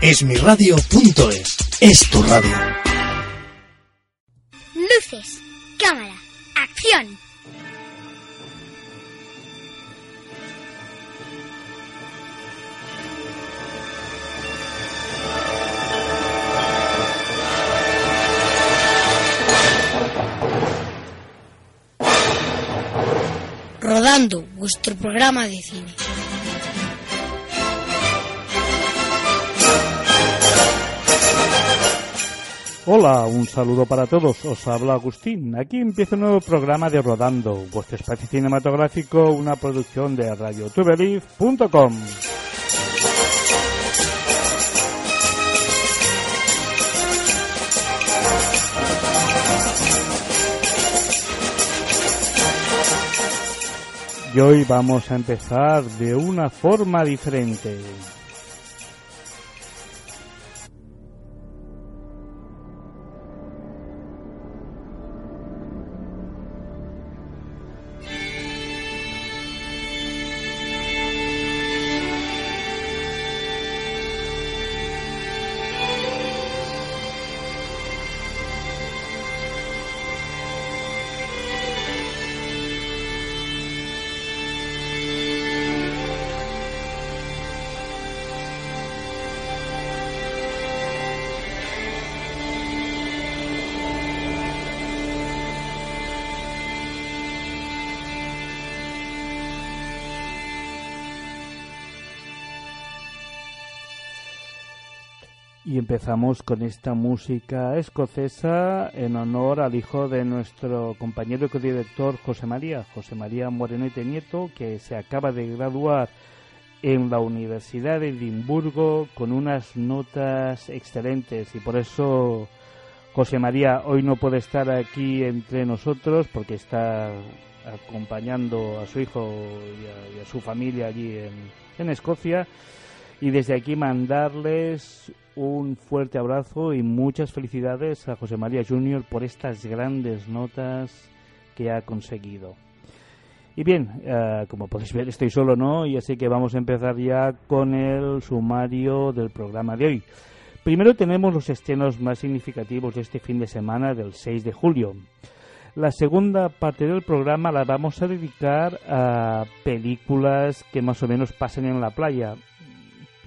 Esmiradio.es es tu radio. Luces, cámara, acción. Rodando vuestro programa de cine. Hola, un saludo para todos. Os habla Agustín. Aquí empieza un nuevo programa de Rodando, vuestro espacio cinematográfico, una producción de radiotubelief.com. Y hoy vamos a empezar de una forma diferente. Y empezamos con esta música escocesa en honor al hijo de nuestro compañero y codirector José María, José María Morenete Nieto, que se acaba de graduar en la Universidad de Edimburgo con unas notas excelentes. Y por eso José María hoy no puede estar aquí entre nosotros porque está acompañando a su hijo y a, su familia allí en, en Escocia y desde aquí mandarles un fuerte abrazo y muchas felicidades a José María Junior por estas grandes notas que ha conseguido. Y bien, eh, como podéis ver, estoy solo, ¿no? Y así que vamos a empezar ya con el sumario del programa de hoy. Primero tenemos los estrenos más significativos de este fin de semana del 6 de julio. La segunda parte del programa la vamos a dedicar a películas que más o menos pasen en la playa,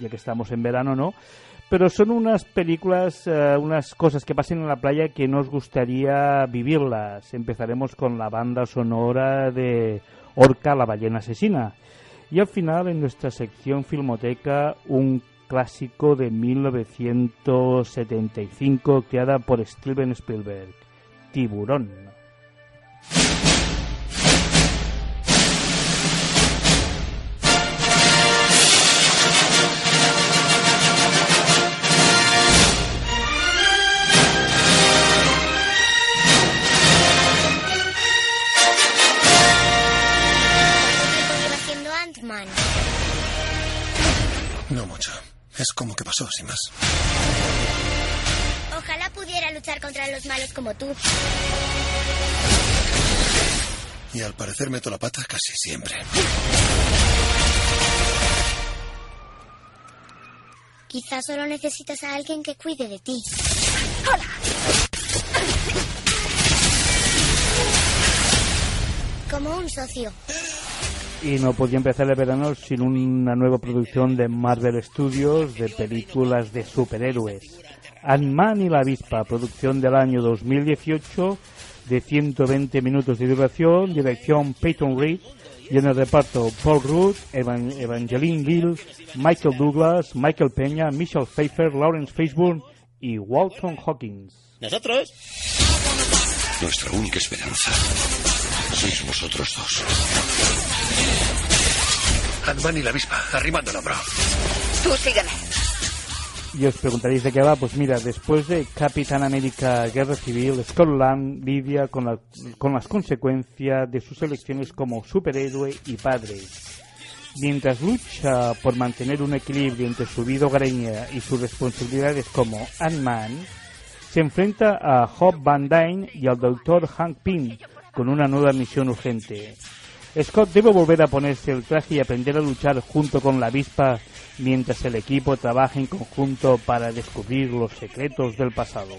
ya que estamos en verano, ¿no? pero son unas películas, uh, unas cosas que pasen en la playa que nos gustaría vivirlas. Empezaremos con la banda sonora de Orca, la ballena asesina. Y al final, en nuestra sección Filmoteca, un clásico de 1975 creada por Steven Spielberg, Tiburón. Pasó, sin más. Ojalá pudiera luchar contra los malos como tú. Y al parecer meto la pata casi siempre. Quizás solo necesitas a alguien que cuide de ti. ¡Hola! Como un socio. Y no podía empezar el verano sin una nueva producción de Marvel Studios de películas de superhéroes. Ant-Man y la avispa, producción del año 2018 de 120 minutos de duración, dirección Peyton Reed y en el reparto Paul Rudd, Evan Evangeline Gill, Michael Douglas, Michael Peña, Michelle Pfeiffer, Lawrence Fishburne y Walton Hawkins. ¿Nosotros? Nuestra única esperanza sois vosotros dos. Ant-Man y la avispa, arrimando el hombro. Tú sígueme. Y os preguntaréis de qué va. Pues mira, después de Capitán América Guerra Civil, Scotland lidia con, la, con las consecuencias de sus elecciones como superhéroe y padre. Mientras lucha por mantener un equilibrio entre su vida hogareña y sus responsabilidades como Ant-Man, se enfrenta a Hope Van Dyne y al doctor Hank Pym con una nueva misión urgente. Scott debe volver a ponerse el traje y aprender a luchar junto con la avispa mientras el equipo trabaja en conjunto para descubrir los secretos del pasado.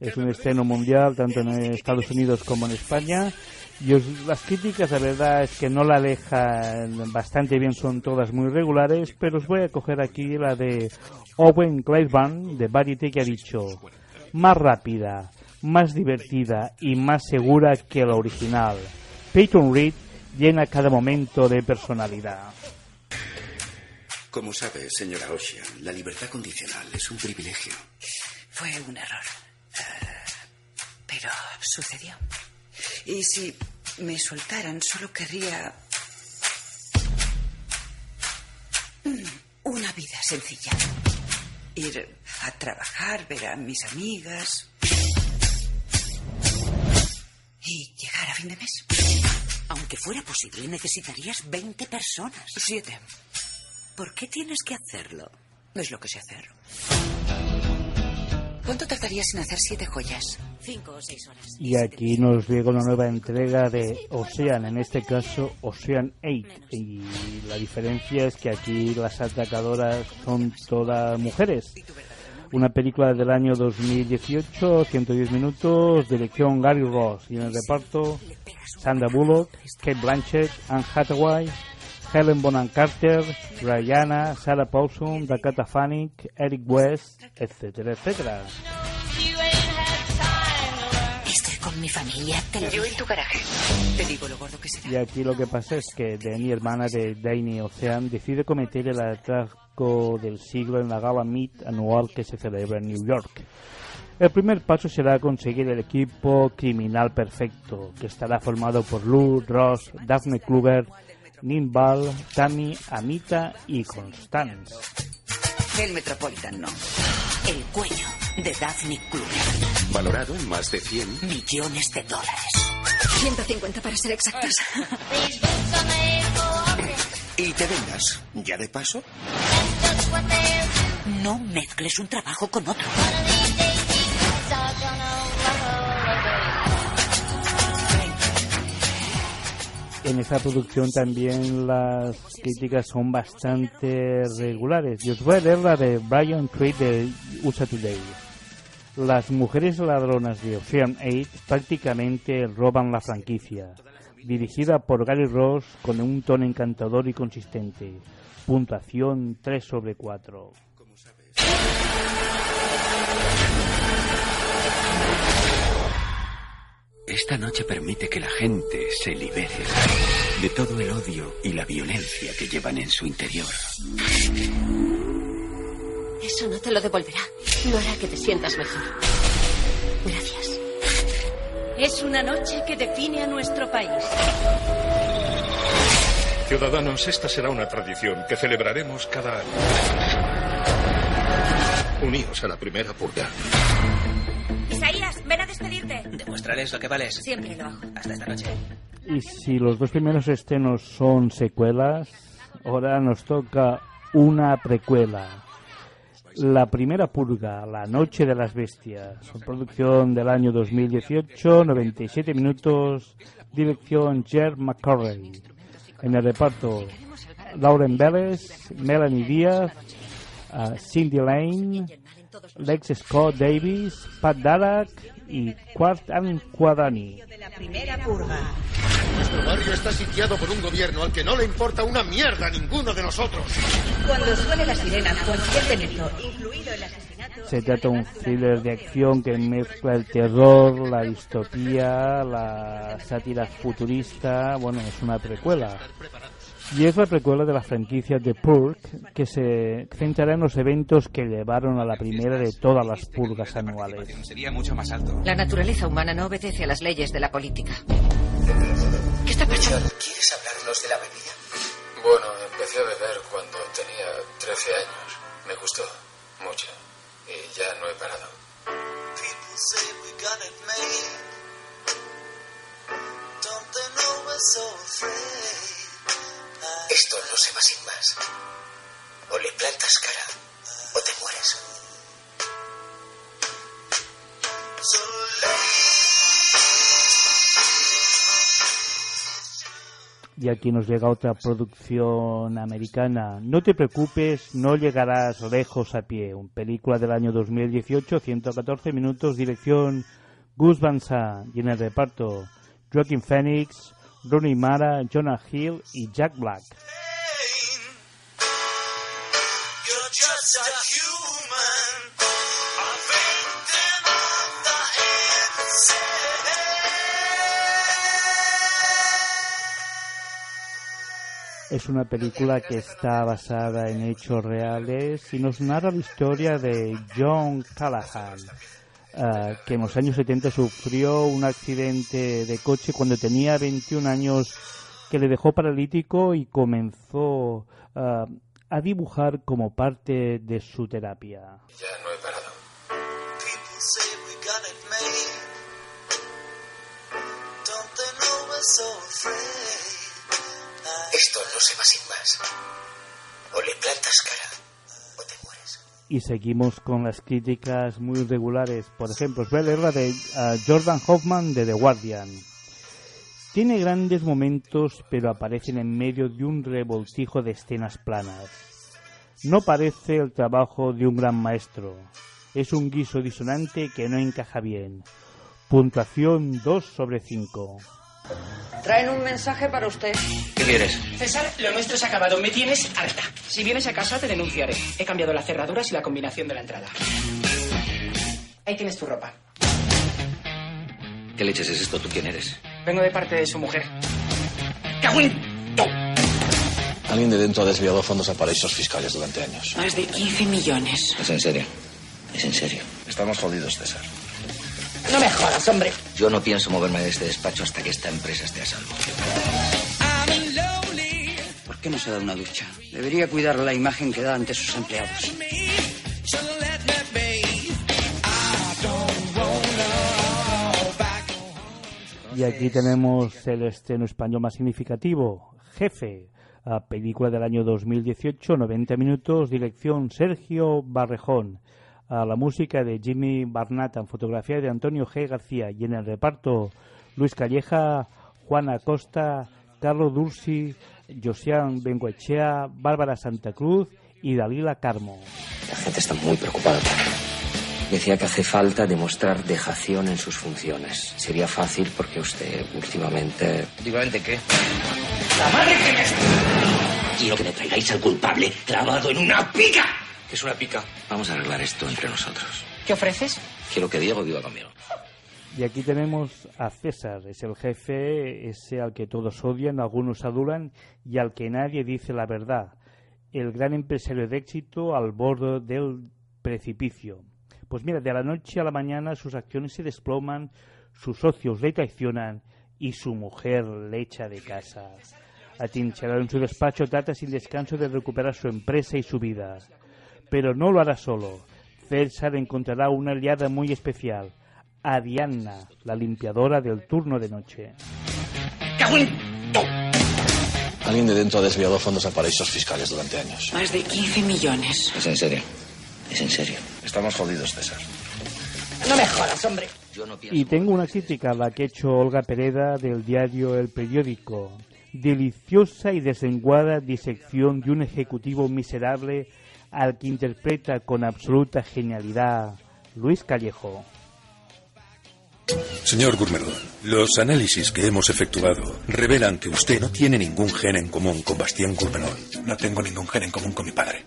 Es un estreno mundial tanto en Estados Unidos como en España y las críticas, la verdad es que no la dejan bastante bien, son todas muy regulares, pero os voy a coger aquí la de Owen Claiborne de Variety que ha dicho más rápida, más divertida y más segura que la original. Peyton Reed llena cada momento de personalidad. Como sabe, señora Ocean, la libertad condicional es un privilegio. Fue un error. Eh, pero sucedió. Y si me soltaran, solo querría una vida sencilla. Ir a trabajar, ver a mis amigas y llegar a fin de mes. Aunque fuera posible, necesitarías 20 personas. Siete. ¿Por qué tienes que hacerlo? Es lo que sé hacer. ¿Cuánto tardarías en hacer siete joyas? Cinco o seis horas. Y aquí nos llega una nueva entrega de Ocean, en este caso Ocean 8. Y la diferencia es que aquí las atacadoras son todas mujeres. Una película del año 2018, 110 minutos, dirección Gary Ross. Y en el reparto, Sandra Bullock, Kate Blanchett, Anne Hathaway, Helen Bonham Carter, Rihanna, Sarah Paulson, Dakota Fanning, Eric West, etcétera, etcétera. Mi familia. Te lo Yo dije. en tu garaje. Te digo lo gordo que Y será. aquí lo que pasa es que Danny, hermana de Danny Ocean, decide cometer el atraco del siglo en la gala Meet anual que se celebra en New York. El primer paso será conseguir el equipo criminal perfecto, que estará formado por Lou, Ross, Daphne Kluger, Nimbal, Tammy, Amita y Constance. El Metropolitan no. El cuello de Daphne Kluger. Valorado en más de 100. Millones de dólares. 150 para ser exactos. Y te vengas. ¿Ya de paso? No mezcles un trabajo con otro. En esta producción también las críticas son bastante regulares. Y os voy a leer la de Brian Creed de USA Today. Las mujeres ladronas de Ocean 8 prácticamente roban la franquicia. Dirigida por Gary Ross con un tono encantador y consistente. Puntuación 3 sobre 4. Esta noche permite que la gente se libere de todo el odio y la violencia que llevan en su interior. Eso no te lo devolverá. No hará que te sientas mejor. Gracias. Es una noche que define a nuestro país. Ciudadanos, esta será una tradición que celebraremos cada año. Uníos a la primera purga. Isaías, ven a despedirte. Demuéstrales lo que vales. Siempre lo hago. Hasta esta noche. Y si los dos primeros estrenos son secuelas, ahora nos toca una precuela. La primera purga, La Noche de las Bestias, producción del año 2018, 97 minutos, dirección Jer McCurry. En el reparto, Lauren Vélez, Melanie Díaz, uh, Cindy Lane, Lex Scott Davis, Pat Dalak y Quart Quadani. Nuestro barrio está sitiado por un gobierno al que no le importa una mierda a ninguno de nosotros. Cuando suene la sirena, cualquier delito, incluido el asesinato. Se trata de un thriller de acción que mezcla el terror, la distopía, la sátira futurista. Bueno, es una precuela. Y es la precuela de la franquicia The Purge, que se centrará en los eventos que llevaron a la primera de todas las purgas anuales. Sería mucho más alto. La naturaleza humana no obedece a las leyes de la política. ¿Qué está pasando? ¿Quieres hablarnos de la bebida? Bueno, empecé a beber cuando tenía 13 años. Me gustó mucho. Y ya no he parado. Esto no se va sin más. O le plantas cara Y aquí nos llega otra producción americana. No te preocupes, no llegarás lejos a pie. Un película del año 2018, 114 minutos, dirección Gus Van Sant. Y en el reparto, Joaquin Phoenix, Rooney Mara, Jonah Hill y Jack Black. Es una película que está basada en hechos reales y nos narra la historia de John Callahan, uh, que en los años 70 sufrió un accidente de coche cuando tenía 21 años que le dejó paralítico y comenzó uh, a dibujar como parte de su terapia. Ya no he parado. Esto no se va sin más. O le plantas cara o te mueres. Y seguimos con las críticas muy regulares. Por ejemplo, os voy a leer la de uh, Jordan Hoffman de The Guardian. Tiene grandes momentos, pero aparecen en medio de un revoltijo de escenas planas. No parece el trabajo de un gran maestro. Es un guiso disonante que no encaja bien. Puntuación 2 sobre 5. Traen un mensaje para usted. ¿Qué quieres? César, lo nuestro es acabado. Me tienes harta. Si vienes a casa, te denunciaré. He cambiado las cerraduras y la combinación de la entrada. Ahí tienes tu ropa. ¿Qué leches es esto? ¿Tú quién eres? Vengo de parte de su mujer. ¡Cagüín! Alguien de dentro ha desviado fondos a paraísos fiscales durante años. Más de 15 millones. ¿Es en serio? ¿Es en serio? Estamos jodidos, César. No me jodas, hombre. Yo no pienso moverme de este despacho hasta que esta empresa esté a salvo. ¿Por qué no se da una ducha? Debería cuidar la imagen que da ante sus empleados. Y aquí tenemos el estreno español más significativo, Jefe, a película del año 2018, 90 minutos, dirección Sergio Barrejón, a la música de Jimmy Barnata, en fotografía de Antonio G. García y en el reparto Luis Calleja, Juan Acosta, Carlos Dursi, Josian Bengoechea, Bárbara Santa Cruz y Dalila Carmo. La gente está muy preocupada. Decía que hace falta demostrar dejación en sus funciones. Sería fácil porque usted últimamente... ¿Últimamente qué? ¡La madre que me... Quiero que me traigáis al culpable clavado en una pica. ¿Qué es una pica? Vamos a arreglar esto entre nosotros. ¿Qué ofreces? Quiero que Diego viva conmigo. Y aquí tenemos a César, es el jefe, ese al que todos odian, algunos adulan y al que nadie dice la verdad. El gran empresario de éxito al borde del precipicio. Pues mira, de la noche a la mañana sus acciones se desploman, sus socios le traicionan y su mujer le echa de casa. Atrincherado en su despacho, trata sin descanso de recuperar su empresa y su vida. Pero no lo hará solo. César encontrará una aliada muy especial, a Diana, la limpiadora del turno de noche. Alguien de dentro ha desviado fondos a paraísos fiscales durante años. Más de 15 millones. ¿Es en serio? ¿Es en serio? Estamos jodidos, César. No me jodas, hombre. Yo no pienso... Y tengo una crítica a la que ha hecho Olga Pereda del diario El Periódico. Deliciosa y desenguada disección de un ejecutivo miserable al que interpreta con absoluta genialidad Luis Callejo. Señor Gourmerdón, los análisis que hemos efectuado revelan que usted no tiene ningún gen en común con Bastien Gourmelón. No tengo ningún gen en común con mi padre.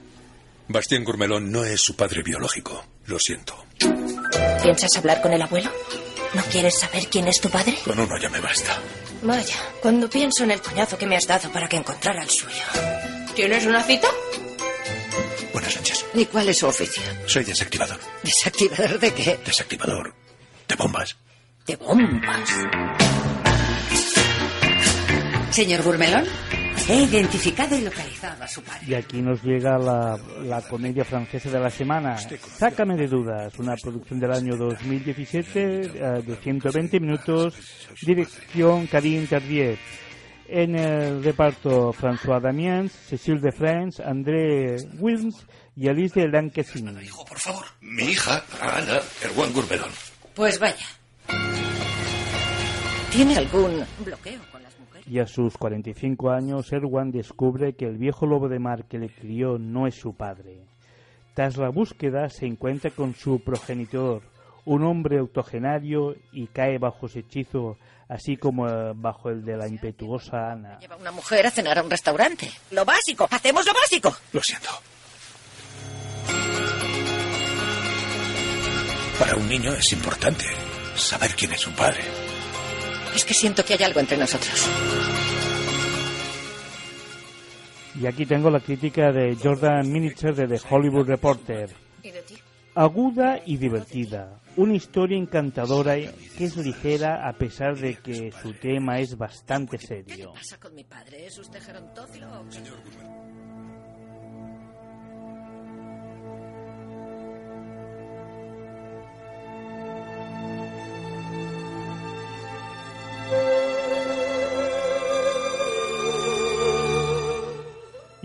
Bastien Gourmelón no es su padre biológico. Lo siento. ¿Piensas hablar con el abuelo? ¿No quieres saber quién es tu padre? Con uno ya me basta. Vaya, cuando pienso en el coñazo que me has dado para que encontrara el suyo. ¿Tienes una cita? Buenas noches. ¿Y cuál es su oficio? Soy desactivador. ¿Desactivador de qué? Desactivador de bombas. De bombas. Señor Burmelón, he identificado y localizado a su padre. Y aquí nos llega la, la comedia francesa de la semana, Sácame de dudas, una producción del año 2017 eh, de 120 minutos, dirección Karine Tardier. En el reparto François Damiens, Cécile de France, André Wilms y Alice de Lanquesini. Por favor, mi hija, Ana Erwan Gurmelón. Pues vaya. ¿Tiene algún bloqueo con las mujeres? Y a sus 45 años, Erwan descubre que el viejo lobo de mar que le crió no es su padre. Tras la búsqueda, se encuentra con su progenitor, un hombre octogenario, y cae bajo su hechizo, así como eh, bajo el de la impetuosa Ana. Lleva una mujer a cenar a un restaurante. Lo básico. Hacemos lo básico. Lo siento. Para un niño es importante saber quién es su padre. Es que siento que hay algo entre nosotros. Y aquí tengo la crítica de Jordan Minitzer de The Hollywood Reporter. ¿Y de ti? Aguda y divertida. Una historia encantadora que es ligera a pesar de que su tema es bastante serio. ¿Qué pasa con mi padre? ¿Es usted gerontófilo?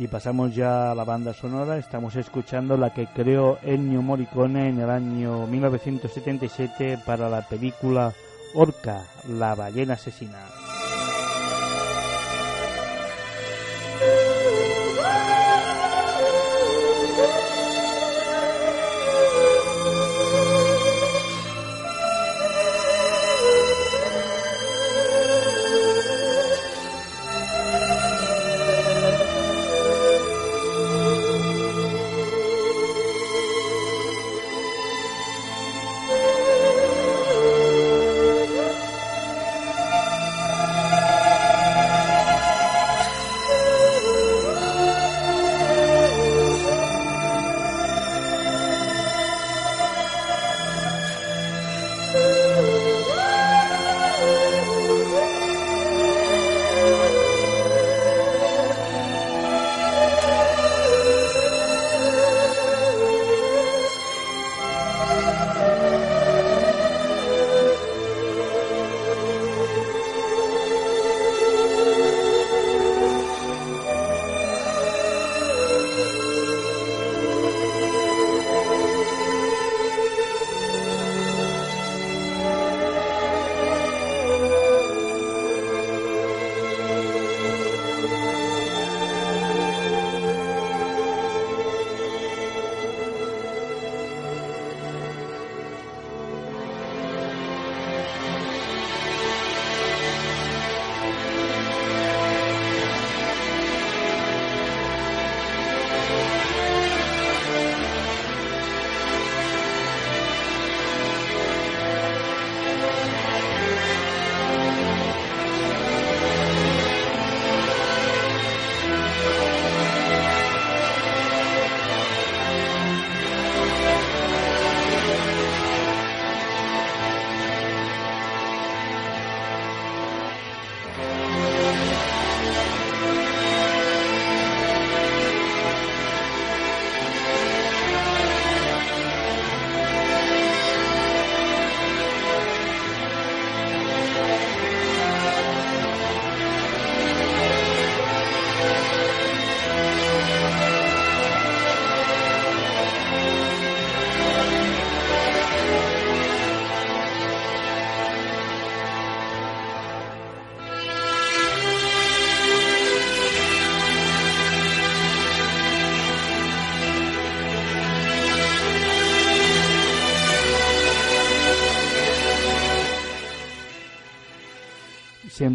Y pasamos ya a la banda sonora. Estamos escuchando la que creó Ennio Morricone en el año 1977 para la película Orca, la ballena asesina.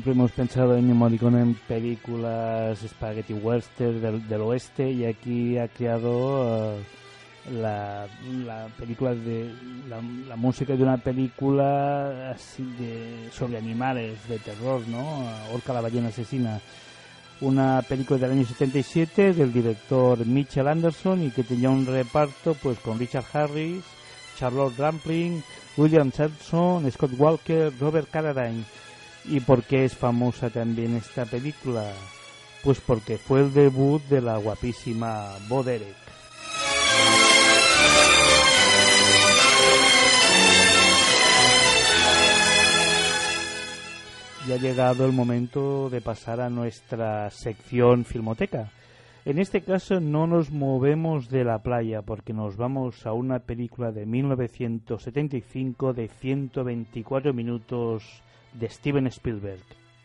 Hemos pensado en películas spaghetti western del, oeste y aquí ha creado eh, la, la película de la, música de una película sobre animales de terror, ¿no? Orca la ballena asesina. Una película del año 77 del director Mitchell Anderson y que tenía un reparto pues con Richard Harris, Charlotte Rampling, William Sampson, Scott Walker, Robert Carradine. ¿Y por qué es famosa también esta película? Pues porque fue el debut de la guapísima Bo Derek. Y ha llegado el momento de pasar a nuestra sección Filmoteca. En este caso no nos movemos de la playa porque nos vamos a una película de 1975 de 124 minutos de Steven Spielberg,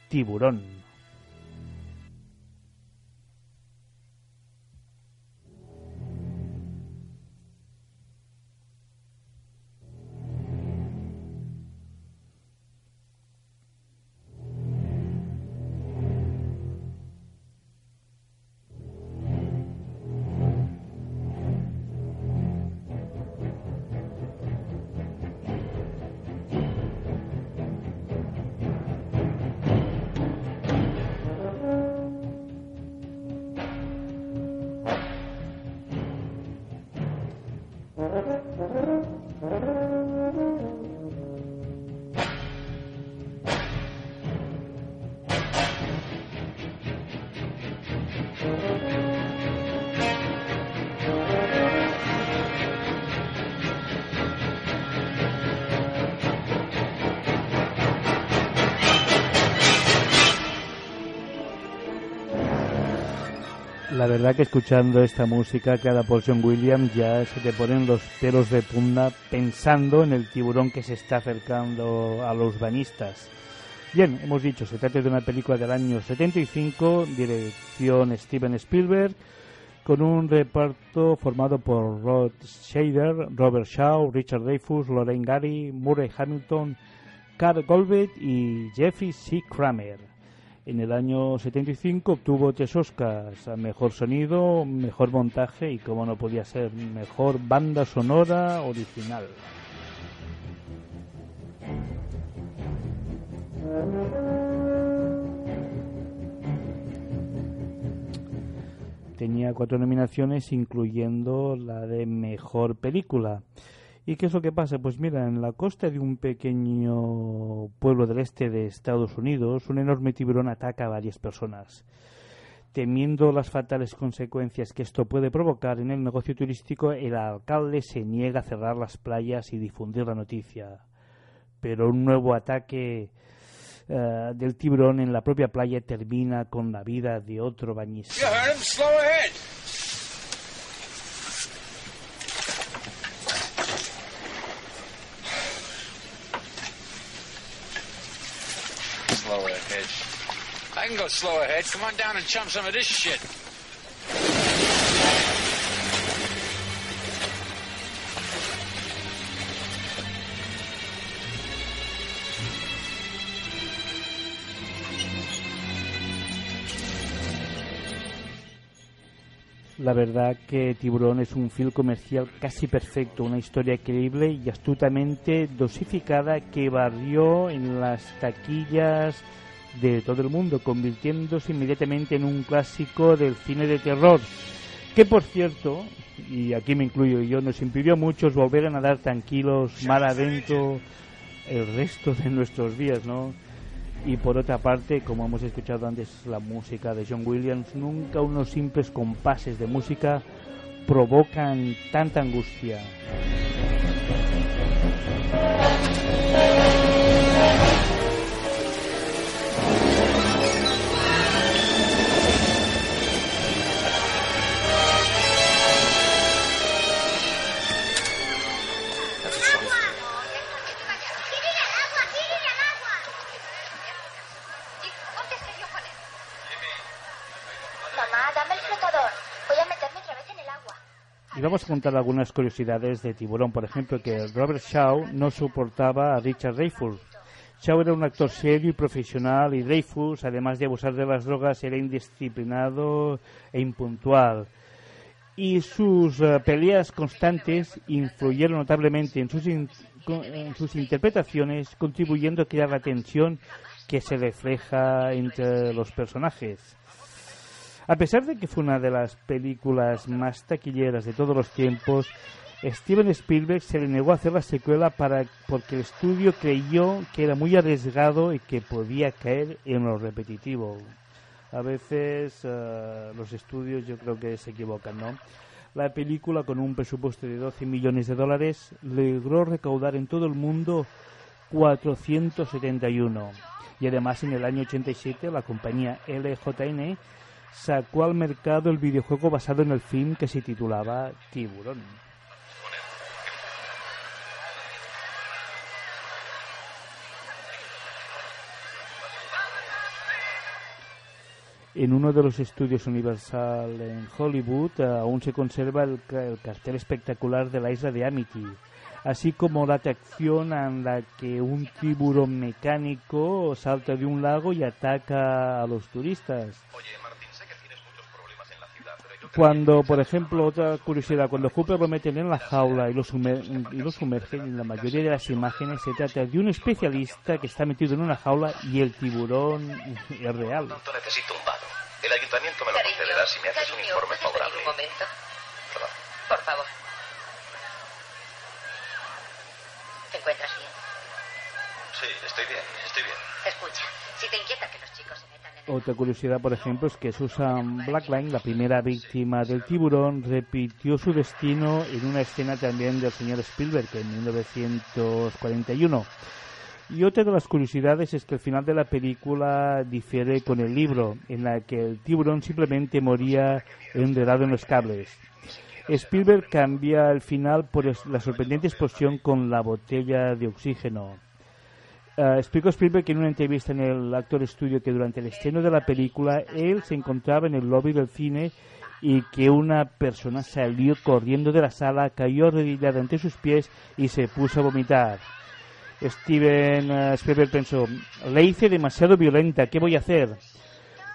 Tiburón. La verdad que escuchando esta música creada por John Williams ya se te ponen los pelos de punta pensando en el tiburón que se está acercando a los bañistas. Bien, hemos dicho, se trata de una película del año 75, dirección Steven Spielberg, con un reparto formado por Rod Shader, Robert Shaw, Richard Dreyfuss, Lorraine Gary, Murray Hamilton, Carl Goldberg y Jeffrey C. Kramer. En el año 75 obtuvo tres Oscars a Mejor Sonido, Mejor Montaje y, como no podía ser, Mejor Banda Sonora Original. Tenía cuatro nominaciones, incluyendo la de Mejor Película. ¿Y qué es lo que pasa? Pues mira, en la costa de un pequeño pueblo del este de Estados Unidos, un enorme tiburón ataca a varias personas. Temiendo las fatales consecuencias que esto puede provocar en el negocio turístico, el alcalde se niega a cerrar las playas y difundir la noticia. Pero un nuevo ataque eh, del tiburón en la propia playa termina con la vida de otro bañista. Can go slow ahead. Come on down and chump some of this shit. La verdad que Tiburón es un film comercial casi perfecto, una historia creíble y astutamente dosificada que barrió en las taquillas de todo el mundo, convirtiéndose inmediatamente en un clásico del cine de terror, que por cierto, y aquí me incluyo yo, nos impidió a muchos volver a nadar tranquilos, mar adentro, el resto de nuestros días, ¿no? y por otra parte, como hemos escuchado antes la música de John Williams, nunca unos simples compases de música provocan tanta angustia. Y vamos a contar algunas curiosidades de Tiburón. Por ejemplo, que Robert Shaw no soportaba a Richard Dreyfuss. Shaw era un actor serio y profesional y Dreyfuss, además de abusar de las drogas, era indisciplinado e impuntual. Y sus uh, peleas constantes influyeron notablemente en sus, en sus interpretaciones, contribuyendo a crear la tensión que se refleja entre los personajes. A pesar de que fue una de las películas más taquilleras de todos los tiempos, Steven Spielberg se le negó a hacer la secuela para, porque el estudio creyó que era muy arriesgado y que podía caer en lo repetitivo. A veces eh, los estudios yo creo que se equivocan, ¿no? La película, con un presupuesto de 12 millones de dólares, logró recaudar en todo el mundo 471. Y además, en el año 87, la compañía LJN sacó al mercado el videojuego basado en el film que se titulaba Tiburón. En uno de los estudios Universal en Hollywood eh, aún se conserva el, el, cartel espectacular de la isla de Amity, así como la atracción en la que un tiburón mecánico salta de un lago y ataca a los turistas. Cuando, por ejemplo, otra curiosidad, cuando Cooper lo meten en la jaula y lo, sumer y lo sumergen, en la mayoría de las imágenes se trata de un especialista que está metido en una jaula y el tiburón es real. Necesito un vado. El ayuntamiento me lo concederá si me haces un informe favorable. Un momento. Perdón. Por favor. ¿Te encuentras bien? Sí, estoy bien, estoy bien. Escucha, si te inquieta que los chicos se. Otra curiosidad, por ejemplo, es que Susan Blackline, la primera víctima del tiburón, repitió su destino en una escena también del señor Spielberg en 1941. Y otra de las curiosidades es que el final de la película difiere con el libro, en la que el tiburón simplemente moría enredado en los cables. Spielberg cambia el final por la sorprendente explosión con la botella de oxígeno. Uh, explicó Spielberg en una entrevista en el Actor Studio que durante el estreno de la película él se encontraba en el lobby del cine y que una persona salió corriendo de la sala, cayó arrodillada ante sus pies y se puso a vomitar. Steven uh, Spielberg pensó, le hice demasiado violenta, ¿qué voy a hacer?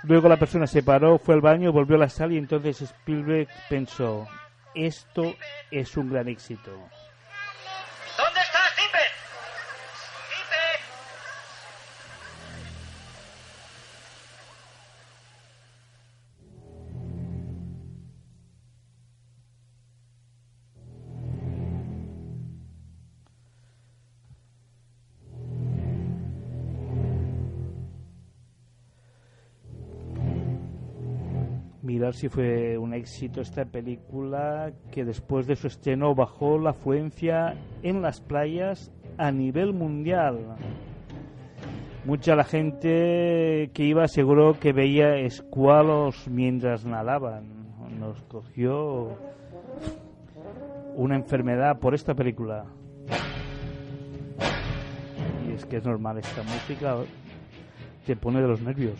Luego la persona se paró, fue al baño, volvió a la sala y entonces Spielberg pensó, esto es un gran éxito. Mirar si fue un éxito esta película que después de su estreno bajó la afluencia en las playas a nivel mundial. Mucha la gente que iba aseguró que veía escualos mientras nadaban. Nos cogió una enfermedad por esta película. Y es que es normal, esta música te pone de los nervios.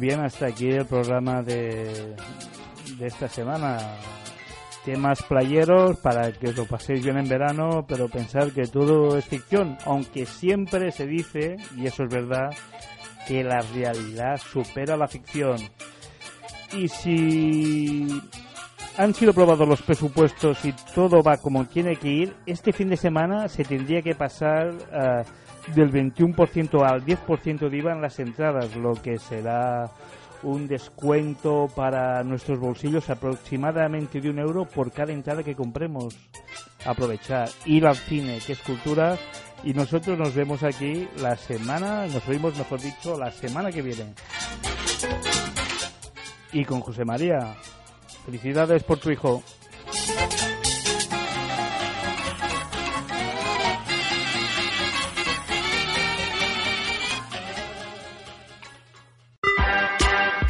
bien, hasta aquí el programa de, de esta semana. Temas playeros para que os lo paséis bien en verano, pero pensar que todo es ficción, aunque siempre se dice, y eso es verdad, que la realidad supera la ficción. Y si han sido aprobados los presupuestos y todo va como tiene que ir, este fin de semana se tendría que pasar uh, del 21% al 10% de IVA en las entradas, lo que será un descuento para nuestros bolsillos aproximadamente de un euro por cada entrada que compremos. Aprovechar, ir al cine, que es cultura, y nosotros nos vemos aquí la semana, nos oímos mejor dicho, la semana que viene. Y con José María. Felicidades por tu hijo.